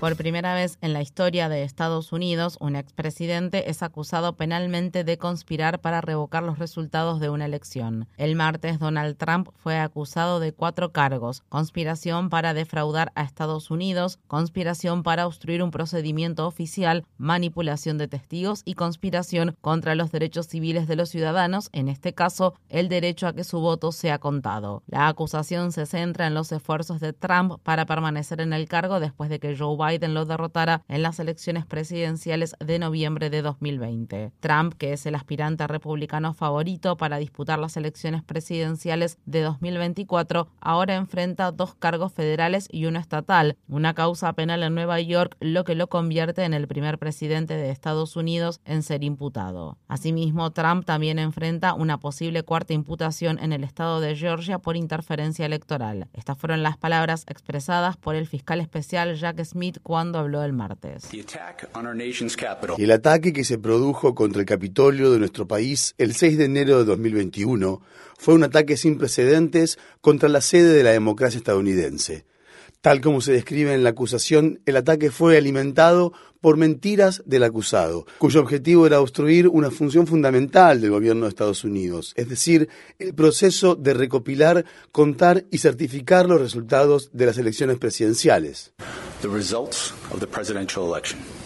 Por primera vez en la historia de Estados Unidos, un expresidente es acusado penalmente de conspirar para revocar los resultados de una elección. El martes, Donald Trump fue acusado de cuatro cargos. Conspiración para defraudar a Estados Unidos, conspiración para obstruir un procedimiento oficial, manipulación de testigos y conspiración contra los derechos civiles de los ciudadanos, en este caso, el derecho a que su voto sea contado. La acusación se centra en los esfuerzos de Trump para permanecer en el cargo después de que Joe Biden Biden lo derrotara en las elecciones presidenciales de noviembre de 2020. Trump, que es el aspirante republicano favorito para disputar las elecciones presidenciales de 2024, ahora enfrenta dos cargos federales y uno estatal, una causa penal en Nueva York, lo que lo convierte en el primer presidente de Estados Unidos en ser imputado. Asimismo, Trump también enfrenta una posible cuarta imputación en el estado de Georgia por interferencia electoral. Estas fueron las palabras expresadas por el fiscal especial Jack Smith cuando habló el martes. El ataque que se produjo contra el Capitolio de nuestro país el 6 de enero de 2021 fue un ataque sin precedentes contra la sede de la democracia estadounidense. Tal como se describe en la acusación, el ataque fue alimentado por mentiras del acusado, cuyo objetivo era obstruir una función fundamental del gobierno de Estados Unidos, es decir, el proceso de recopilar, contar y certificar los resultados de las elecciones presidenciales.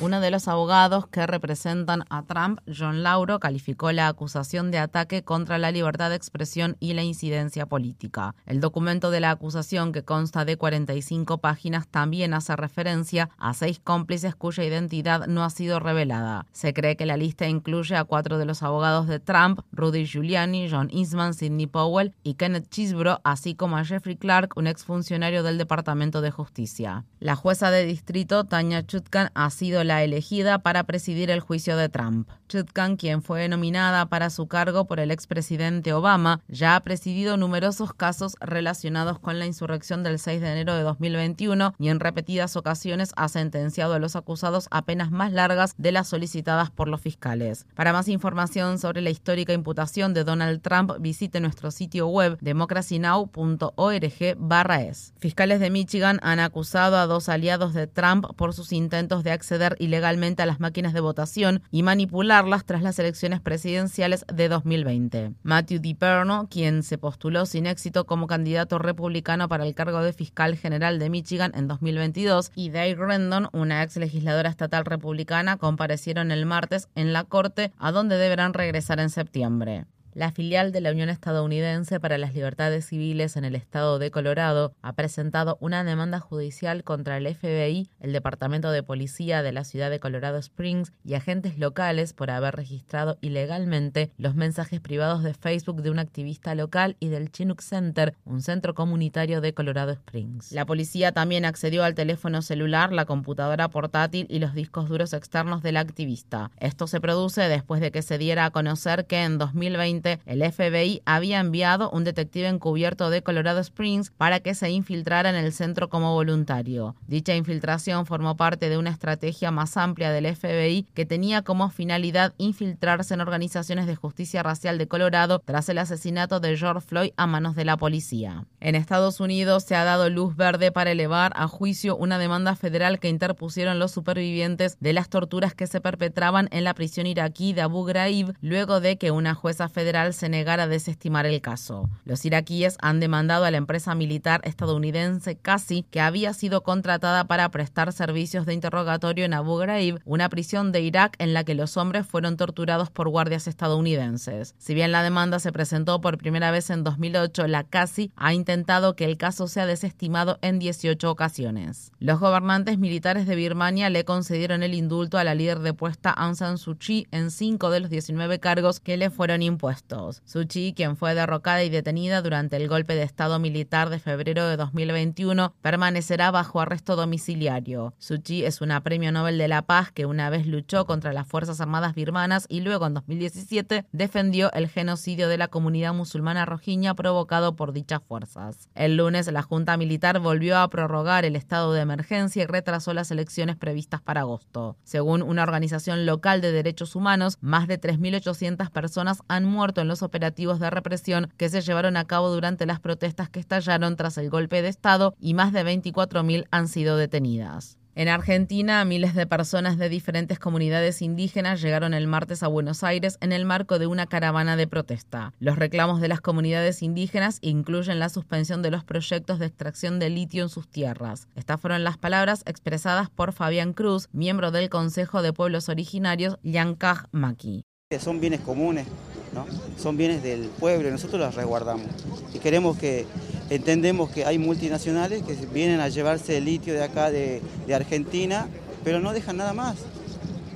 Uno de los abogados que representan a Trump, John Lauro, calificó la acusación de ataque contra la libertad de expresión y la incidencia política. El documento de la acusación, que consta de 45 páginas, también hace referencia a seis cómplices cuya identidad no ha sido revelada. Se cree que la lista incluye a cuatro de los abogados de Trump, Rudy Giuliani, John Eastman, Sidney Powell y Kenneth Chisbro, así como a Jeffrey Clark, un exfuncionario del Departamento de Justicia. La jueza de distrito, Tanya Chutkan, ha sido la elegida para presidir el juicio de Trump. Chutkan, quien fue nominada para su cargo por el expresidente Obama, ya ha presidido numerosos casos relacionados con la insurrección del 6 de enero de 2021 y en repetidas ocasiones ha sentenciado a los acusados a penas más largas de las solicitadas por los fiscales. Para más información sobre la histórica imputación de Donald Trump, visite nuestro sitio web democracynow.org/es. Fiscales de Michigan han acusado a dos aliados de Trump por sus intentos de acceder ilegalmente a las máquinas de votación y manipularlas tras las elecciones presidenciales de 2020. Matthew DiPerno, quien se postuló sin éxito como candidato republicano para el cargo de fiscal general de Michigan en 2022, y Dave Rendon, una ex legisladora estatal republicana, comparecieron el martes en la corte, a donde deberán regresar en septiembre. La filial de la Unión Estadounidense para las Libertades Civiles en el estado de Colorado ha presentado una demanda judicial contra el FBI, el Departamento de Policía de la ciudad de Colorado Springs y agentes locales por haber registrado ilegalmente los mensajes privados de Facebook de un activista local y del Chinook Center, un centro comunitario de Colorado Springs. La policía también accedió al teléfono celular, la computadora portátil y los discos duros externos del activista. Esto se produce después de que se diera a conocer que en 2020 el FBI había enviado un detective encubierto de Colorado Springs para que se infiltrara en el centro como voluntario. Dicha infiltración formó parte de una estrategia más amplia del FBI que tenía como finalidad infiltrarse en organizaciones de justicia racial de Colorado tras el asesinato de George Floyd a manos de la policía. En Estados Unidos se ha dado luz verde para elevar a juicio una demanda federal que interpusieron los supervivientes de las torturas que se perpetraban en la prisión iraquí de Abu Ghraib luego de que una jueza federal federal se negara a desestimar el caso. Los iraquíes han demandado a la empresa militar estadounidense CASI, que había sido contratada para prestar servicios de interrogatorio en Abu Ghraib, una prisión de Irak en la que los hombres fueron torturados por guardias estadounidenses. Si bien la demanda se presentó por primera vez en 2008, la CASI ha intentado que el caso sea desestimado en 18 ocasiones. Los gobernantes militares de Birmania le concedieron el indulto a la líder depuesta Aung San Suu Kyi en cinco de los 19 cargos que le fueron impuestos. Suu Kyi, quien fue derrocada y detenida durante el golpe de Estado militar de febrero de 2021, permanecerá bajo arresto domiciliario. Suu Kyi es una premio Nobel de la Paz que una vez luchó contra las Fuerzas Armadas birmanas y luego en 2017 defendió el genocidio de la comunidad musulmana rojiña provocado por dichas fuerzas. El lunes la Junta Militar volvió a prorrogar el estado de emergencia y retrasó las elecciones previstas para agosto. Según una organización local de derechos humanos, más de 3.800 personas han muerto en los operativos de represión que se llevaron a cabo durante las protestas que estallaron tras el golpe de Estado y más de 24.000 han sido detenidas. En Argentina, miles de personas de diferentes comunidades indígenas llegaron el martes a Buenos Aires en el marco de una caravana de protesta. Los reclamos de las comunidades indígenas incluyen la suspensión de los proyectos de extracción de litio en sus tierras. Estas fueron las palabras expresadas por Fabián Cruz, miembro del Consejo de Pueblos Originarios Yankaj Maki. Son bienes comunes, ¿no? son bienes del pueblo nosotros los resguardamos. Y queremos que Entendemos que hay multinacionales que vienen a llevarse el litio de acá de, Argentina, pero no dejan nada más,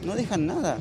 no dejan nada,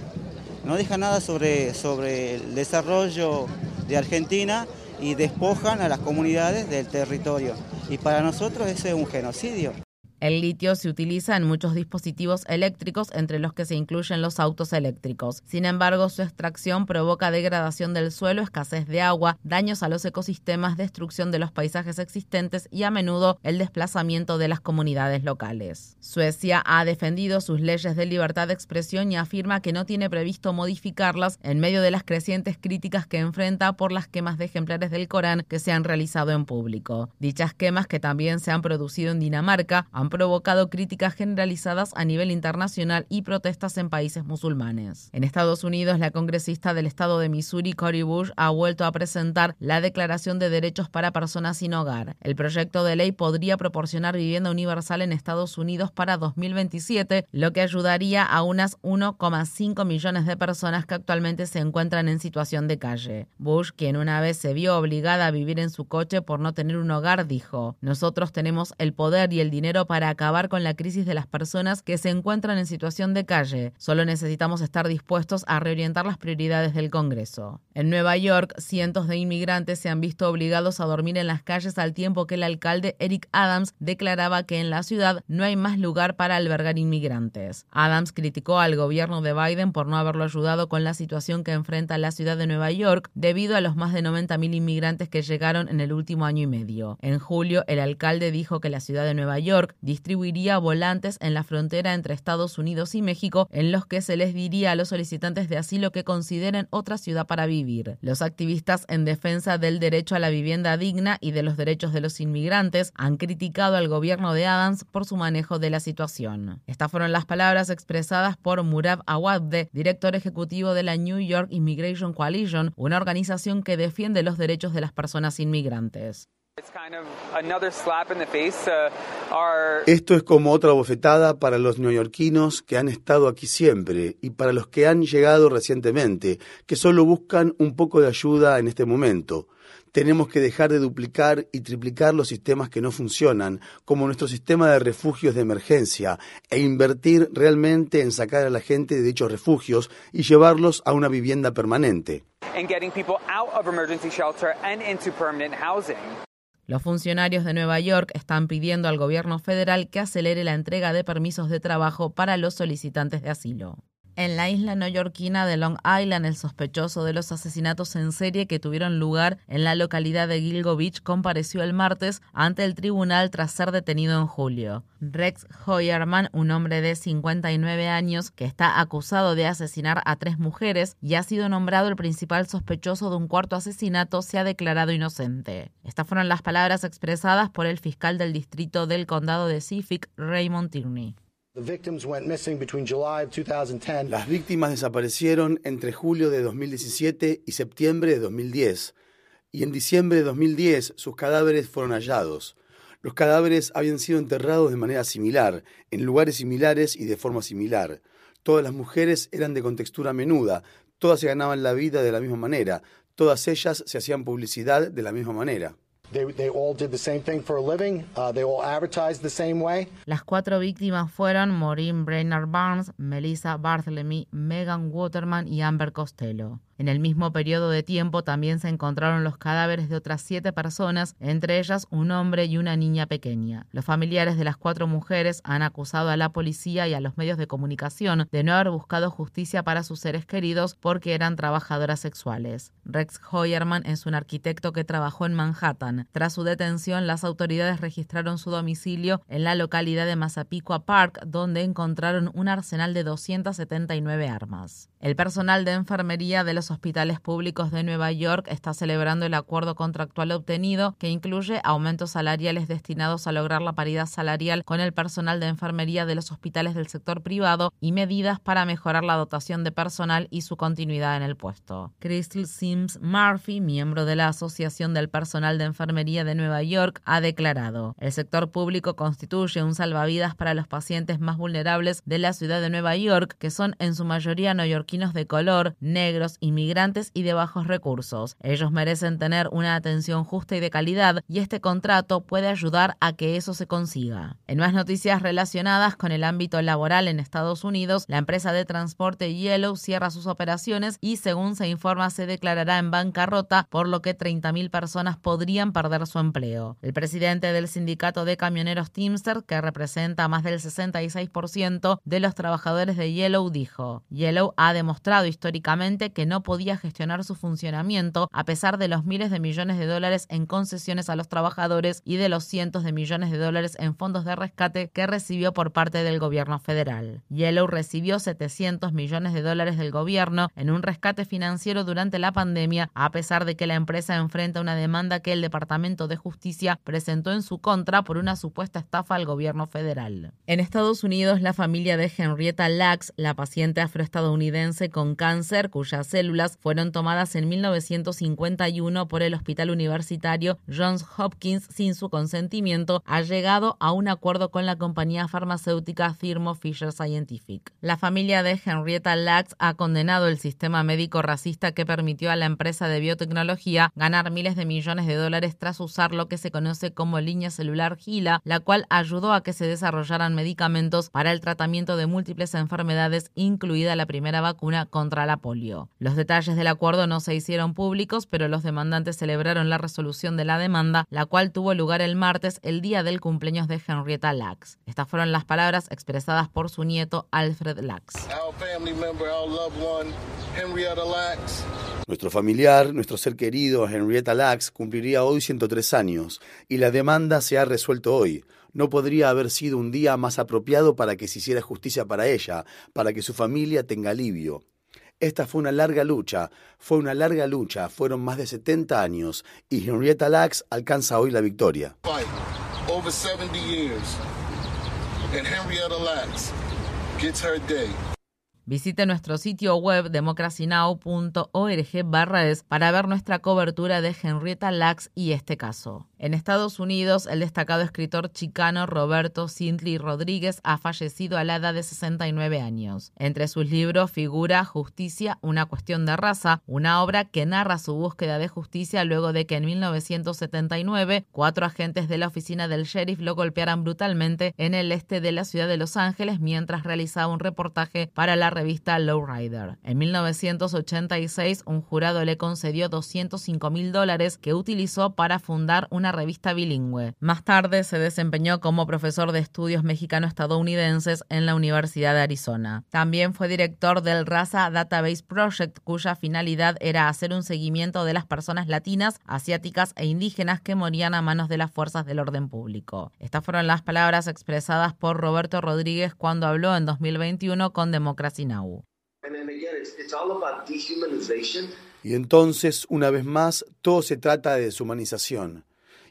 no dejan nada sobre, sobre el desarrollo de Argentina y despojan a las comunidades del territorio. Y para nosotros eso es un genocidio. El litio se utiliza en muchos dispositivos eléctricos, entre los que se incluyen los autos eléctricos. Sin embargo, su extracción provoca degradación del suelo, escasez de agua, daños a los ecosistemas, destrucción de los paisajes existentes y a menudo el desplazamiento de las comunidades locales. Suecia ha defendido sus leyes de libertad de expresión y afirma que no tiene previsto modificarlas en medio de las crecientes críticas que enfrenta por las quemas de ejemplares del Corán que se han realizado en público. Dichas quemas, que también se han producido en Dinamarca, han provocado críticas generalizadas a nivel internacional y protestas en países musulmanes. En Estados Unidos, la congresista del estado de Missouri, Cory Bush, ha vuelto a presentar la Declaración de Derechos para Personas sin Hogar. El proyecto de ley podría proporcionar vivienda universal en Estados Unidos para 2027, lo que ayudaría a unas 1,5 millones de personas que actualmente se encuentran en situación de calle. Bush, quien una vez se vio obligada a vivir en su coche por no tener un hogar, dijo, nosotros tenemos el poder y el dinero para acabar con la crisis de las personas que se encuentran en situación de calle. Solo necesitamos estar dispuestos a reorientar las prioridades del Congreso. En Nueva York, cientos de inmigrantes se han visto obligados a dormir en las calles al tiempo que el alcalde Eric Adams declaraba que en la ciudad no hay más lugar para albergar inmigrantes. Adams criticó al gobierno de Biden por no haberlo ayudado con la situación que enfrenta la ciudad de Nueva York debido a los más de 90.000 inmigrantes que llegaron en el último año y medio. En julio, el alcalde dijo que la ciudad de Nueva York distribuiría volantes en la frontera entre Estados Unidos y México en los que se les diría a los solicitantes de asilo que consideren otra ciudad para vivir. Los activistas en defensa del derecho a la vivienda digna y de los derechos de los inmigrantes han criticado al gobierno de Adams por su manejo de la situación. Estas fueron las palabras expresadas por Murad Awadde, director ejecutivo de la New York Immigration Coalition, una organización que defiende los derechos de las personas inmigrantes. Esto es como otra bofetada para los neoyorquinos que han estado aquí siempre y para los que han llegado recientemente, que solo buscan un poco de ayuda en este momento. Tenemos que dejar de duplicar y triplicar los sistemas que no funcionan, como nuestro sistema de refugios de emergencia, e invertir realmente en sacar a la gente de dichos refugios y llevarlos a una vivienda permanente. Los funcionarios de Nueva York están pidiendo al gobierno federal que acelere la entrega de permisos de trabajo para los solicitantes de asilo. En la isla neoyorquina de Long Island, el sospechoso de los asesinatos en serie que tuvieron lugar en la localidad de Gilgo Beach compareció el martes ante el tribunal tras ser detenido en julio. Rex Hoyerman, un hombre de 59 años que está acusado de asesinar a tres mujeres y ha sido nombrado el principal sospechoso de un cuarto asesinato, se ha declarado inocente. Estas fueron las palabras expresadas por el fiscal del distrito del condado de Suffolk, Raymond Tierney. Las víctimas desaparecieron entre julio de 2017 y septiembre de 2010, y en diciembre de 2010 sus cadáveres fueron hallados. Los cadáveres habían sido enterrados de manera similar, en lugares similares y de forma similar. Todas las mujeres eran de contextura menuda, todas se ganaban la vida de la misma manera, todas ellas se hacían publicidad de la misma manera. Las cuatro víctimas fueron Maureen Brainerd Barnes, Melissa Barthélemy, Megan Waterman y Amber Costello. En el mismo periodo de tiempo también se encontraron los cadáveres de otras siete personas, entre ellas un hombre y una niña pequeña. Los familiares de las cuatro mujeres han acusado a la policía y a los medios de comunicación de no haber buscado justicia para sus seres queridos porque eran trabajadoras sexuales. Rex Hoyerman es un arquitecto que trabajó en Manhattan. Tras su detención, las autoridades registraron su domicilio en la localidad de Massapequa Park, donde encontraron un arsenal de 279 armas. El personal de enfermería de los hospitales públicos de Nueva York está celebrando el acuerdo contractual obtenido que incluye aumentos salariales destinados a lograr la paridad salarial con el personal de enfermería de los hospitales del sector privado y medidas para mejorar la dotación de personal y su continuidad en el puesto. Crystal Sims Murphy, miembro de la Asociación del Personal de Enfermería de Nueva York, ha declarado, el sector público constituye un salvavidas para los pacientes más vulnerables de la ciudad de Nueva York, que son en su mayoría neoyorquinos de color, negros, inmigrantes y de bajos recursos. Ellos merecen tener una atención justa y de calidad y este contrato puede ayudar a que eso se consiga. En más noticias relacionadas con el ámbito laboral en Estados Unidos, la empresa de transporte Yellow cierra sus operaciones y según se informa se declarará en bancarrota, por lo que 30.000 personas podrían perder su empleo. El presidente del sindicato de camioneros Teamster, que representa más del 66% de los trabajadores de Yellow, dijo, Yellow ha demostrado históricamente que no podía gestionar su funcionamiento a pesar de los miles de millones de dólares en concesiones a los trabajadores y de los cientos de millones de dólares en fondos de rescate que recibió por parte del gobierno federal. Yellow recibió 700 millones de dólares del gobierno en un rescate financiero durante la pandemia, a pesar de que la empresa enfrenta una demanda que el Departamento de Justicia presentó en su contra por una supuesta estafa al gobierno federal. En Estados Unidos, la familia de Henrietta Lacks, la paciente afroestadounidense con cáncer cuyas células fueron tomadas en 1951 por el Hospital Universitario Johns Hopkins sin su consentimiento, ha llegado a un acuerdo con la compañía farmacéutica Thermo Fisher Scientific. La familia de Henrietta Lacks ha condenado el sistema médico racista que permitió a la empresa de biotecnología ganar miles de millones de dólares tras usar lo que se conoce como línea celular GILA, la cual ayudó a que se desarrollaran medicamentos para el tratamiento de múltiples enfermedades, incluida la primera vacuna contra la polio. Los detalles del acuerdo no se hicieron públicos, pero los demandantes celebraron la resolución de la demanda, la cual tuvo lugar el martes, el día del cumpleaños de Henrietta Lacks. Estas fueron las palabras expresadas por su nieto Alfred Lacks. Nuestro familiar, nuestro ser querido, Henrietta Lacks, cumpliría hoy 103 años y la demanda se ha resuelto hoy no podría haber sido un día más apropiado para que se hiciera justicia para ella, para que su familia tenga alivio. Esta fue una larga lucha, fue una larga lucha, fueron más de 70 años y Henrietta Lacks alcanza hoy la victoria. Visite nuestro sitio web democracynow.org es para ver nuestra cobertura de Henrietta Lacks y este caso. En Estados Unidos, el destacado escritor chicano Roberto Sindley Rodríguez ha fallecido a la edad de 69 años. Entre sus libros figura Justicia, una cuestión de raza, una obra que narra su búsqueda de justicia luego de que en 1979 cuatro agentes de la oficina del sheriff lo golpearan brutalmente en el este de la ciudad de Los Ángeles mientras realizaba un reportaje para la revista Lowrider. En 1986, un jurado le concedió 205 mil dólares que utilizó para fundar una revista bilingüe. Más tarde se desempeñó como profesor de estudios mexicano-estadounidenses en la Universidad de Arizona. También fue director del Raza Database Project, cuya finalidad era hacer un seguimiento de las personas latinas, asiáticas e indígenas que morían a manos de las fuerzas del orden público. Estas fueron las palabras expresadas por Roberto Rodríguez cuando habló en 2021 con Democracy Now! Y entonces, una vez más, todo se trata de deshumanización.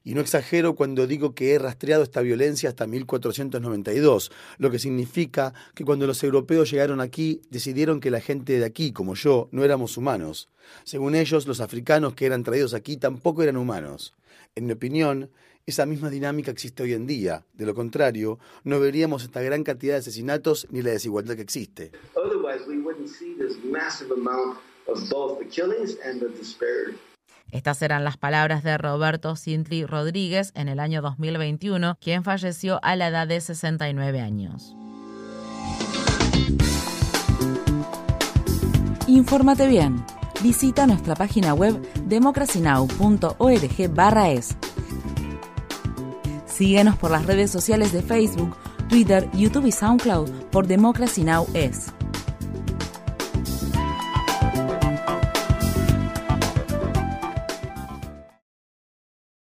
Y no exagero cuando digo que he rastreado esta violencia hasta 1492, lo que significa que cuando los europeos llegaron aquí decidieron que la gente de aquí, como yo, no éramos humanos. Según ellos, los africanos que eran traídos aquí tampoco eran humanos. En mi opinión, esa misma dinámica existe hoy en día. De lo contrario, no veríamos esta gran cantidad de asesinatos ni la desigualdad que existe. Estas eran las palabras de Roberto Sintli Rodríguez en el año 2021, quien falleció a la edad de 69 años. Infórmate bien. Visita nuestra página web democracynow.org/es. Síguenos por las redes sociales de Facebook, Twitter, YouTube y SoundCloud por Democracy Now! es.